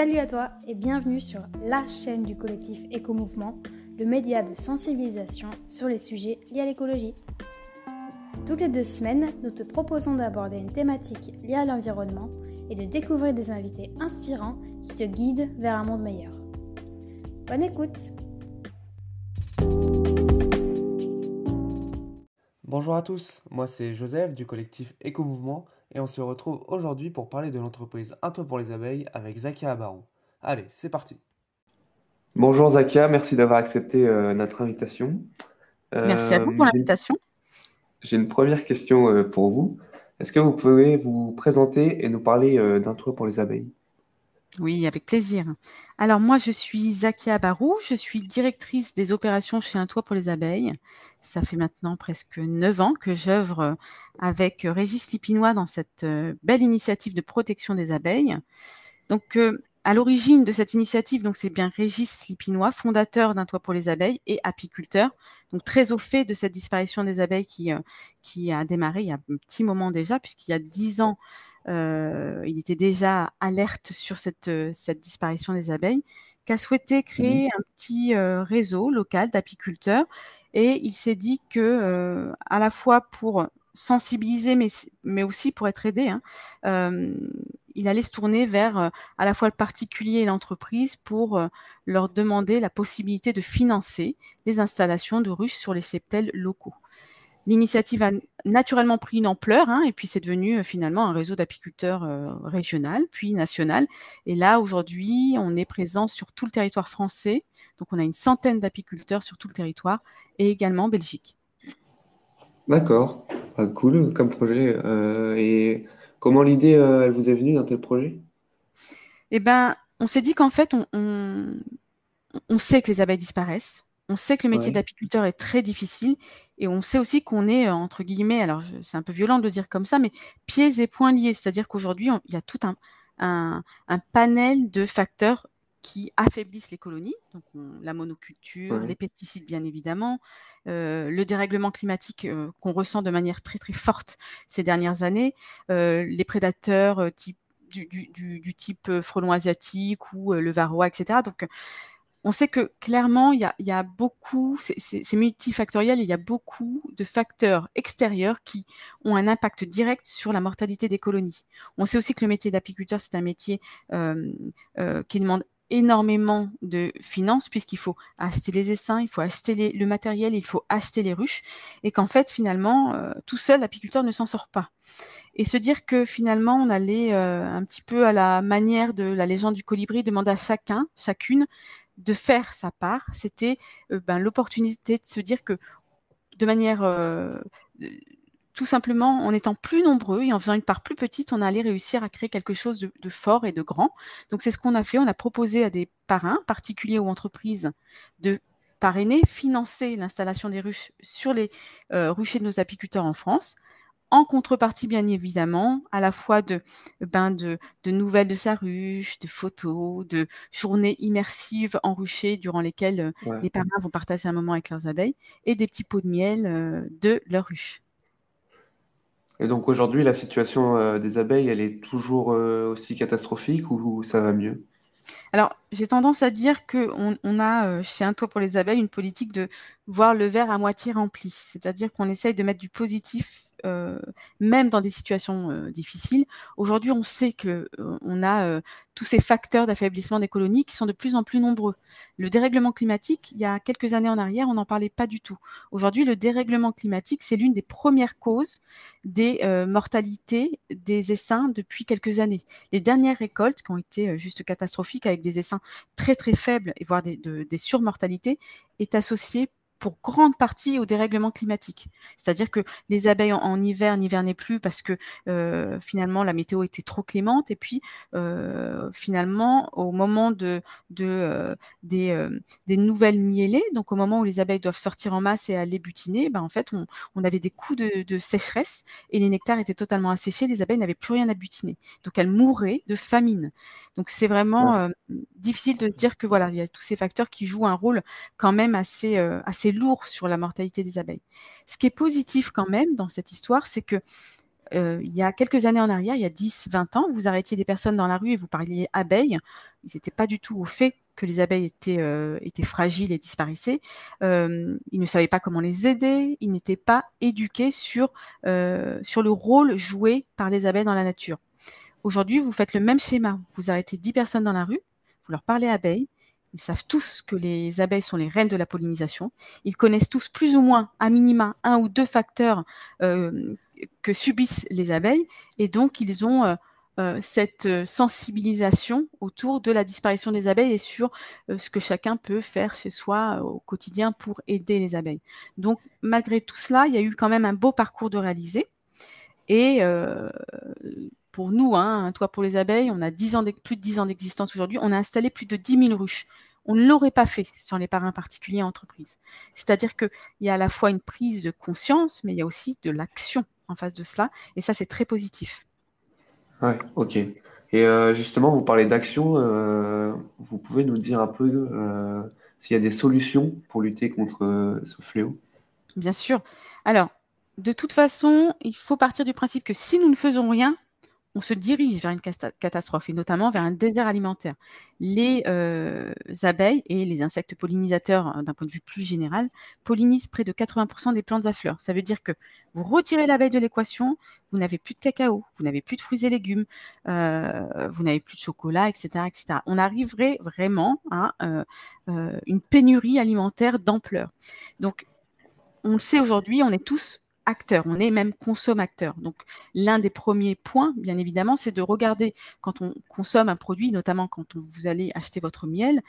Salut à toi et bienvenue sur la chaîne du collectif Éco-Mouvement, le média de sensibilisation sur les sujets liés à l'écologie. Toutes les deux semaines, nous te proposons d'aborder une thématique liée à l'environnement et de découvrir des invités inspirants qui te guident vers un monde meilleur. Bonne écoute Bonjour à tous, moi c'est Joseph du collectif Éco-Mouvement et on se retrouve aujourd'hui pour parler de l'entreprise Un toit pour les abeilles avec Zakia Abarou. Allez, c'est parti. Bonjour Zakia, merci d'avoir accepté euh, notre invitation. Merci à vous pour Euh, l'invitation. J'ai une première question euh, pour vous. Est-ce que vous pouvez vous présenter et nous parler euh, d'un toit pour les abeilles? Oui, avec plaisir. Alors moi, je suis Zakia Barou, je suis directrice des opérations chez Un Toit pour les abeilles. Ça fait maintenant presque neuf ans que j'œuvre avec Régis Lipinois dans cette euh, belle initiative de protection des abeilles. Donc, euh, à l'origine de cette initiative, donc c'est bien Régis Lipinois, fondateur d'Un Toit pour les abeilles et apiculteur, donc très au fait de cette disparition des abeilles qui, euh, qui a démarré il y a un petit moment déjà, puisqu'il y a dix ans, euh, il était déjà alerte sur cette, euh, cette disparition des abeilles, qu'a souhaité créer un petit euh, réseau local d'apiculteurs. Et il s'est dit que euh, à la fois pour sensibiliser mais, mais aussi pour être aidé, hein, euh, il allait se tourner vers euh, à la fois le particulier et l'entreprise pour euh, leur demander la possibilité de financer les installations de ruches sur les cheptels locaux. L'initiative a naturellement pris une ampleur hein, et puis c'est devenu euh, finalement un réseau d'apiculteurs régional puis national. Et là aujourd'hui, on est présent sur tout le territoire français, donc on a une centaine d'apiculteurs sur tout le territoire et également en Belgique. D'accord, Ah, cool comme projet. Et comment l'idée euh, elle vous est venue d'un tel projet? Eh ben, on s'est dit qu'en fait, on, on, on sait que les abeilles disparaissent. On sait que le métier Ouais. d'apiculteur est très difficile et on sait aussi qu'on est, euh, entre guillemets, alors c'est un peu violent de le dire comme ça, mais pieds et poings liés. C'est-à-dire qu'aujourd'hui, il y a tout un, un, un panel de facteurs qui affaiblissent les colonies, donc on- la monoculture, Ouais. les pesticides bien évidemment, euh, le dérèglement climatique euh, qu'on ressent de manière très très forte ces dernières années, euh, les prédateurs type du, du, du, du type frelon asiatique ou le varroa, etc. Donc, on sait que clairement, il y a, il y a beaucoup, c'est- multifactoriel, il y a beaucoup de facteurs extérieurs qui ont un impact direct sur la mortalité des colonies. On sait aussi que le métier d'apiculteur, c'est un métier euh, euh, qui demande énormément de finances puisqu'il faut acheter les essaims, il faut acheter les- le matériel, il faut acheter les ruches et qu'en fait finalement euh, tout seul l'apiculteur ne s'en sort pas. Et se dire que finalement on allait euh, un petit peu à la manière de la légende du colibri demander à chacun, chacune de faire sa part, c'était euh, ben, l'opportunité de se dire que de manière euh, tout simplement en étant plus nombreux et en faisant une part plus petite, on allait réussir à créer quelque chose de, de fort et de grand. Donc c'est ce qu'on a fait. On a proposé à des parrains, particuliers ou entreprises, de parrainer, financer l'installation des ruches sur les euh, ruchers de nos apiculteurs en France. En contrepartie, bien évidemment, à la fois de, ben de, de nouvelles de sa ruche, de photos, de journées immersives en rucher durant lesquelles euh, Ouais. les parrains vont partager un moment avec leurs abeilles et des petits pots de miel euh, de leur ruche. Et donc aujourd'hui, la situation euh, des abeilles, elle est toujours euh, aussi catastrophique ou, ça va mieux? Alors, j'ai tendance à dire qu'on on a euh, chez Un Toit pour les abeilles une politique de voir le verre à moitié rempli, c'est-à-dire qu'on essaye de mettre du positif même dans des situations euh, difficiles. Aujourd'hui, on sait que euh, a euh, tous ces facteurs d'affaiblissement des colonies qui sont de plus en plus nombreux. Le dérèglement climatique, il y a quelques années en arrière, on n'en parlait pas du tout. Aujourd'hui, le dérèglement climatique, c'est l'une des premières causes des euh, mortalités des essaims depuis quelques années. Les dernières récoltes qui ont été euh, juste catastrophiques avec des essaims très très faibles et voire des, de- des surmortalités est associée pour grande partie au dérèglement climatique. C'est-à-dire que les abeilles en, en hiver n'hivernaient plus parce que euh, finalement la météo était trop clémente et puis euh, finalement au moment de, de euh, des, des nouvelles miellées, donc au moment où les abeilles doivent sortir en masse et aller butiner, ben en fait on, on avait des coups de, de sécheresse et les nectars étaient totalement asséchés, les abeilles n'avaient plus rien à butiner, donc elles mouraient de famine. Donc c'est vraiment difficile de se dire que voilà il y a tous ces facteurs qui jouent un rôle quand même assez euh, lourd sur la mortalité des abeilles. Ce qui est positif quand même dans cette histoire, c'est que il y a quelques années en arrière, il y a 10, 20 ans, vous arrêtiez des personnes dans la rue et vous parliez abeilles, ils n'étaient pas du tout au fait que les abeilles étaient, étaient fragiles et disparaissaient. ils ne savaient pas comment les aider, ils n'étaient pas éduqués sur, sur le rôle joué par les abeilles dans la nature. Aujourd'hui, vous faites le même schéma. Vous arrêtez 10 personnes dans la rue, vous leur parlez abeilles, ils savent tous que les abeilles sont les reines de la pollinisation. Ils connaissent tous plus ou moins, à minima, un ou deux facteurs euh, que subissent les abeilles. Et donc, ils ont euh, euh, cette sensibilisation autour de la disparition des abeilles et sur ce que chacun peut faire chez soi au quotidien pour aider les abeilles. Donc, malgré tout cela, il y a eu quand même un beau parcours de réaliser. Et pour nous, hein, toi pour les abeilles, on a 10 ans plus de 10 ans d'existence aujourd'hui, on a installé plus de 10 000 ruches. On ne l'aurait pas fait sans les parrains particuliers entreprises. C'est-à-dire qu'il y a à la fois une prise de conscience, mais il y a aussi de l'action en face de cela. Et ça, c'est très positif. Ouais, ok. Et euh, justement, vous parlez d'action. Euh, vous pouvez nous dire un peu euh, s'il y a des solutions pour lutter contre ce fléau? Bien sûr. Alors, de toute façon, il faut partir du principe que si nous ne faisons rien, on se dirige vers une catastrophe et notamment vers un désert alimentaire. Les euh, abeilles et les insectes pollinisateurs, hein, d'un point de vue plus général, pollinisent près de 80% des plantes à fleurs. Ça veut dire que vous retirez l'abeille de l'équation, vous n'avez plus de cacao, vous n'avez plus de fruits et légumes, euh, vous n'avez plus de chocolat, etc., etc. On arriverait vraiment à euh, une pénurie alimentaire d'ampleur. Donc, on le sait aujourd'hui, on est tous acteur, on est même consommateur. Donc l'un des premiers points, bien évidemment, c'est de regarder quand on consomme un produit, notamment quand vous allez acheter votre miel,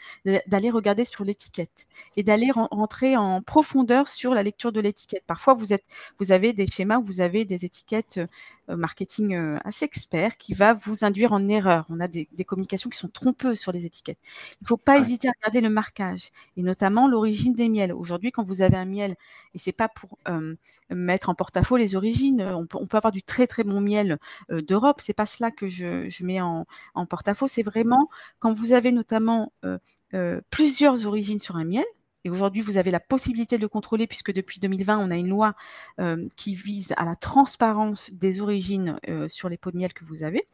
d'aller regarder sur l'étiquette et d'aller rentrer en profondeur sur la lecture de l'étiquette. Parfois, vous êtes, vous avez des schémas, vous avez des étiquettes euh, marketing euh, assez experts qui va vous induire en erreur. On a des, communications qui sont trompeuses sur les étiquettes. Il ne faut pas hésiter à regarder le marquage et notamment l'origine des miels. Aujourd'hui, quand vous avez un miel, et c'est pas pour euh, mettre en porte-à-faux les origines. On peut, on peut, avoir du très très bon miel euh, d'Europe. C'est pas cela que je, mets en, en porte-à-faux. C'est vraiment quand vous avez notamment euh, euh, plusieurs origines sur un miel. Et aujourd'hui, vous avez la possibilité de le contrôler puisque depuis 2020, on a une loi euh, qui vise à la transparence des origines euh, sur les pots de miel que vous avez.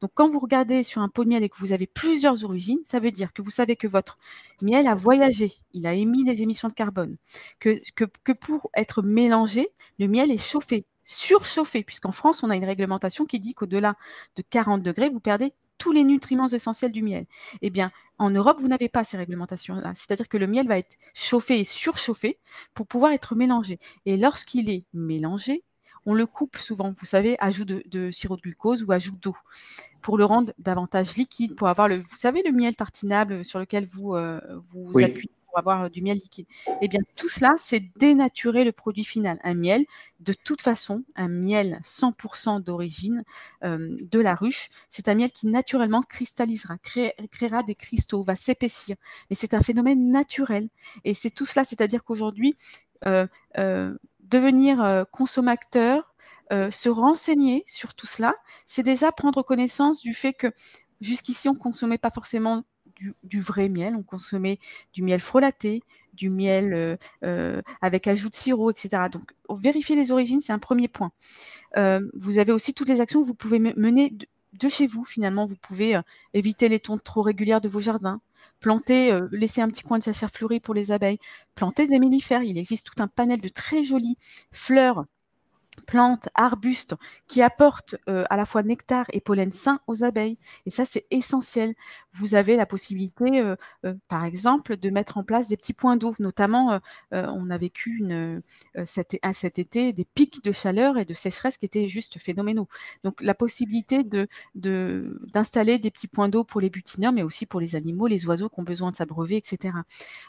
Donc, quand vous regardez sur un pot de miel et que vous avez plusieurs origines, ça veut dire que vous savez que votre miel a voyagé, il a émis des émissions de carbone, que, pour être mélangé, le miel est chauffé, surchauffé, puisqu'en France, on a une réglementation qui dit qu'au-delà de 40 degrés, vous perdez tous les nutriments essentiels du miel. Eh bien, en Europe, vous n'avez pas ces réglementations-là. C'est-à-dire que le miel va être chauffé et surchauffé pour pouvoir être mélangé. Et lorsqu'il est mélangé, on le coupe souvent, vous savez, ajout de, sirop de glucose ou ajout d'eau pour le rendre davantage liquide, pour avoir le, vous savez, le miel tartinable sur lequel vous euh, vous appuyez? Pour avoir euh, du miel liquide. Eh bien, tout cela, c'est dénaturer le produit final. Un miel, de toute façon, un miel 100% d'origine euh, de la ruche, c'est un miel qui naturellement cristallisera, créera des cristaux, va s'épaissir. Mais c'est un phénomène naturel. Et c'est tout cela, c'est-à-dire qu'aujourd'hui, euh, devenir consommateur, se renseigner sur tout cela, c'est déjà prendre connaissance du fait que jusqu'ici, on consommait pas forcément du, vrai miel, on consommait du miel frelaté, du miel euh, euh, avec ajout de sirop, etc. Donc, vérifier les origines, c'est un premier point. Euh, vous avez aussi toutes les actions que vous pouvez mener de, chez vous. Finalement, vous pouvez éviter les tontes trop régulières de vos jardins, planter, laisser un petit coin de serre fleurie pour les abeilles, planter des mellifères. Il existe tout un panel de très jolies fleurs plantes, arbustes qui apportent euh, à la fois nectar et pollen sain aux abeilles. Et ça, c'est essentiel. Vous avez la possibilité, euh, euh, par exemple, de mettre en place des petits points d'eau. Notamment, on a vécu une, cet, été des pics de chaleur et de sécheresse qui étaient juste phénoménaux. Donc, la possibilité de d'installer des petits points d'eau pour les butineurs, mais aussi pour les animaux, les oiseaux qui ont besoin de s'abreuver, etc.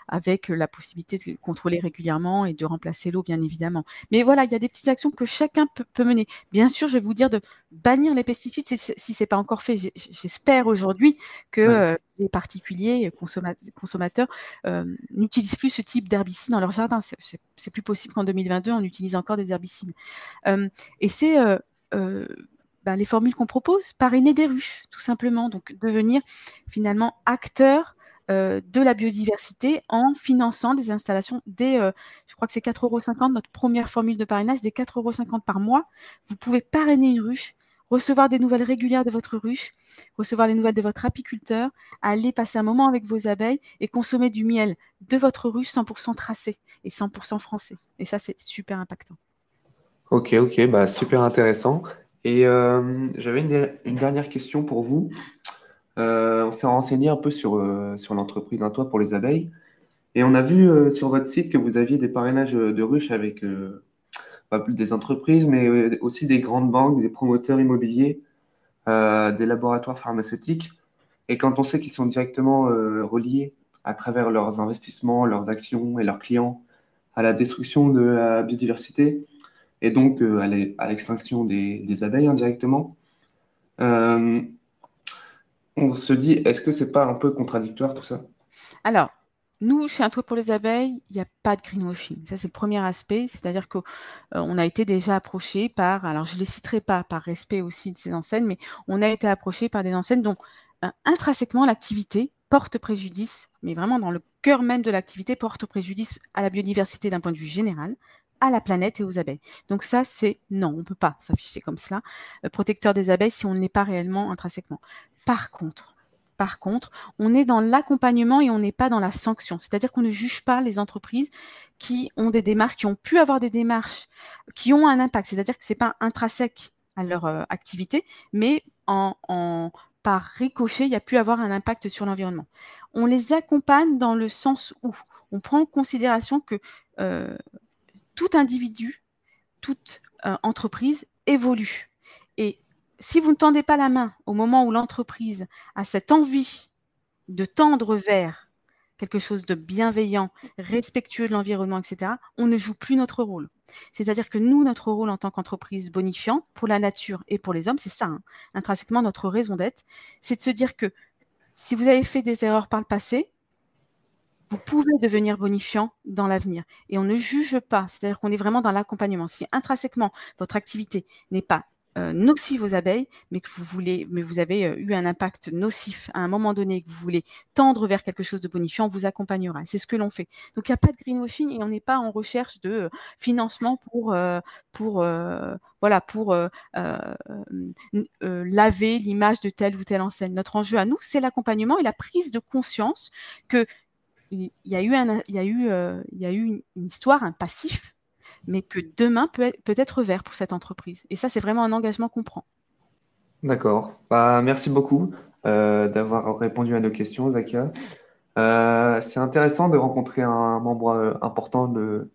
Avec la possibilité de contrôler régulièrement et de remplacer l'eau, bien évidemment. Mais voilà, il y a des petites actions que chacun peut, mener. Bien sûr, je vais vous dire de bannir les pesticides si, si c'est pas encore fait. J'espère aujourd'hui que euh, les particuliers consommateurs euh, n'utilisent plus ce type d'herbicide dans leur jardin. C'est plus possible qu'en 2022 on utilise encore des herbicides. Euh, et c'est ben, les formules qu'on propose, parrainer des ruches, tout simplement. Donc devenir finalement acteur de la biodiversité en finançant des installations des, je crois que c'est 4,50 euros, notre première formule de parrainage, des 4,50 euros par mois. Vous pouvez parrainer une ruche recevoir des nouvelles régulières de votre ruche, recevoir les nouvelles de votre apiculteur, aller passer un moment avec vos abeilles et consommer du miel de votre ruche 100% tracé et 100% français. Et ça, c'est super impactant. Ok, ok, bah, super intéressant. Et euh, j'avais une, dernière question pour vous. Euh, on s'est renseigné un peu sur, euh, sur l'entreprise Un Toit pour les abeilles. Et on a vu sur votre site que vous aviez des parrainages de ruches avec des entreprises, mais euh, aussi des grandes banques, des promoteurs immobiliers, euh, des laboratoires pharmaceutiques. Et quand on sait qu'ils sont directement euh, reliés à travers leurs investissements, leurs actions et leurs clients à la destruction de la biodiversité et donc à l'extinction des, abeilles indirectement, on se dit, est-ce que c'est pas un peu contradictoire tout ça? Alors, nous, chez Un Toit pour les abeilles, il n'y a pas de greenwashing. Ça, c'est le premier aspect. C'est-à-dire qu'on euh, a été déjà approché par, alors je ne les citerai pas par respect aussi de ces enseignes, mais on a été approché par des enseignes dont euh, intrinsèquement l'activité porte préjudice, mais vraiment dans le cœur même de l'activité, porte préjudice à la biodiversité d'un point de vue général, à la planète et aux abeilles. Donc ça, c'est non, on ne peut pas s'afficher comme cela, euh, protecteur des abeilles si on n'est pas réellement intrinsèquement. Par contre, on est dans l'accompagnement et on n'est pas dans la sanction. C'est-à-dire qu'on ne juge pas les entreprises qui ont des démarches, qui ont pu avoir des démarches, qui ont un impact. C'est-à-dire que c'est pas intrinsèque à leur euh, activité, mais par ricochet, il y a pu avoir un impact sur l'environnement. On les accompagne dans le sens où on prend en considération que euh, tout individu, toute euh, entreprise évolue. Et si vous ne tendez pas la main au moment où l'entreprise a cette envie de tendre vers quelque chose de bienveillant, respectueux de l'environnement, etc., on ne joue plus notre rôle. C'est-à-dire que nous, notre rôle en tant qu'entreprise bonifiante pour la nature et pour les hommes, c'est ça, hein, intrinsèquement notre raison d'être, c'est de se dire que si vous avez fait des erreurs par le passé, vous pouvez devenir bonifiant dans l'avenir. Et on ne juge pas, c'est-à-dire qu'on est vraiment dans l'accompagnement. Si intrinsèquement votre activité n'est pas euh, nocif aux abeilles, mais que vous voulez, mais vous avez euh, eu un impact nocif à un moment donné, que vous voulez tendre vers quelque chose de bonifiant, on vous accompagnera. C'est ce que l'on fait. Donc il n'y a pas de greenwashing et on n'est pas en recherche de euh, financement pour pour voilà pour laver l'image de telle ou telle enseigne. Notre enjeu à nous, c'est l'accompagnement et la prise de conscience que il y a eu un, il y a eu, il y a eu une histoire, un passif mais que demain peut être, vert pour cette entreprise. Et ça, c'est vraiment un engagement qu'on prend. D'accord. Bah, merci beaucoup euh, d'avoir répondu à nos questions, Zakia. Euh, c'est intéressant de rencontrer un membre euh, important de,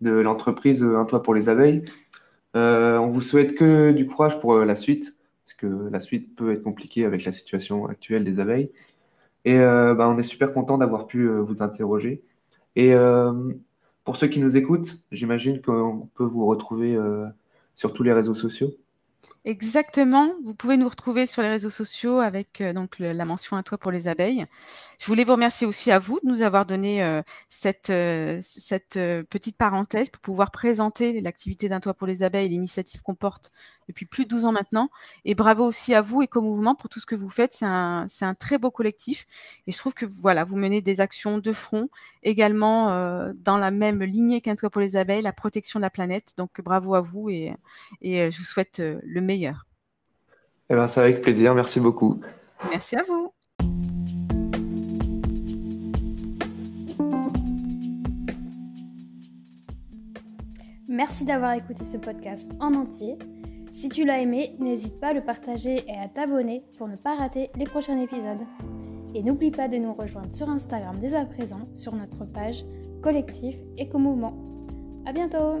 l'entreprise Un Toit pour les abeilles. on vous souhaite que du courage pour la suite, parce que la suite peut être compliquée avec la situation actuelle des abeilles. Et bah, on est super content d'avoir pu vous interroger. Et pour ceux qui nous écoutent, j'imagine qu'on peut vous retrouver euh, sur tous les réseaux sociaux. Exactement. Vous pouvez nous retrouver sur les réseaux sociaux avec euh, donc la mention à toi pour les abeilles. Je voulais vous remercier aussi à vous de nous avoir donné euh, cette, cette petite parenthèse pour pouvoir présenter l'activité d'un toit pour les abeilles et l'initiative qu'on porte depuis plus de 12 ans maintenant. Et bravo aussi à vous, Éco-Mouvement, pour tout ce que vous faites. C'est un, un, très beau collectif. Et je trouve que voilà, vous menez des actions de front, également euh, dans la même lignée qu'un toit pour les abeilles, la protection de la planète. Donc bravo à vous et, et euh, je vous souhaite euh, le meilleur. Eh ben, c'est avec plaisir. Merci beaucoup. Merci à vous. Merci d'avoir écouté ce podcast en entier. Si tu l'as aimé, n'hésite pas à le partager et à t'abonner pour ne pas rater les prochains épisodes. Et n'oublie pas de nous rejoindre sur Instagram dès à présent sur notre page Collectif Éco-Mouvement. À bientôt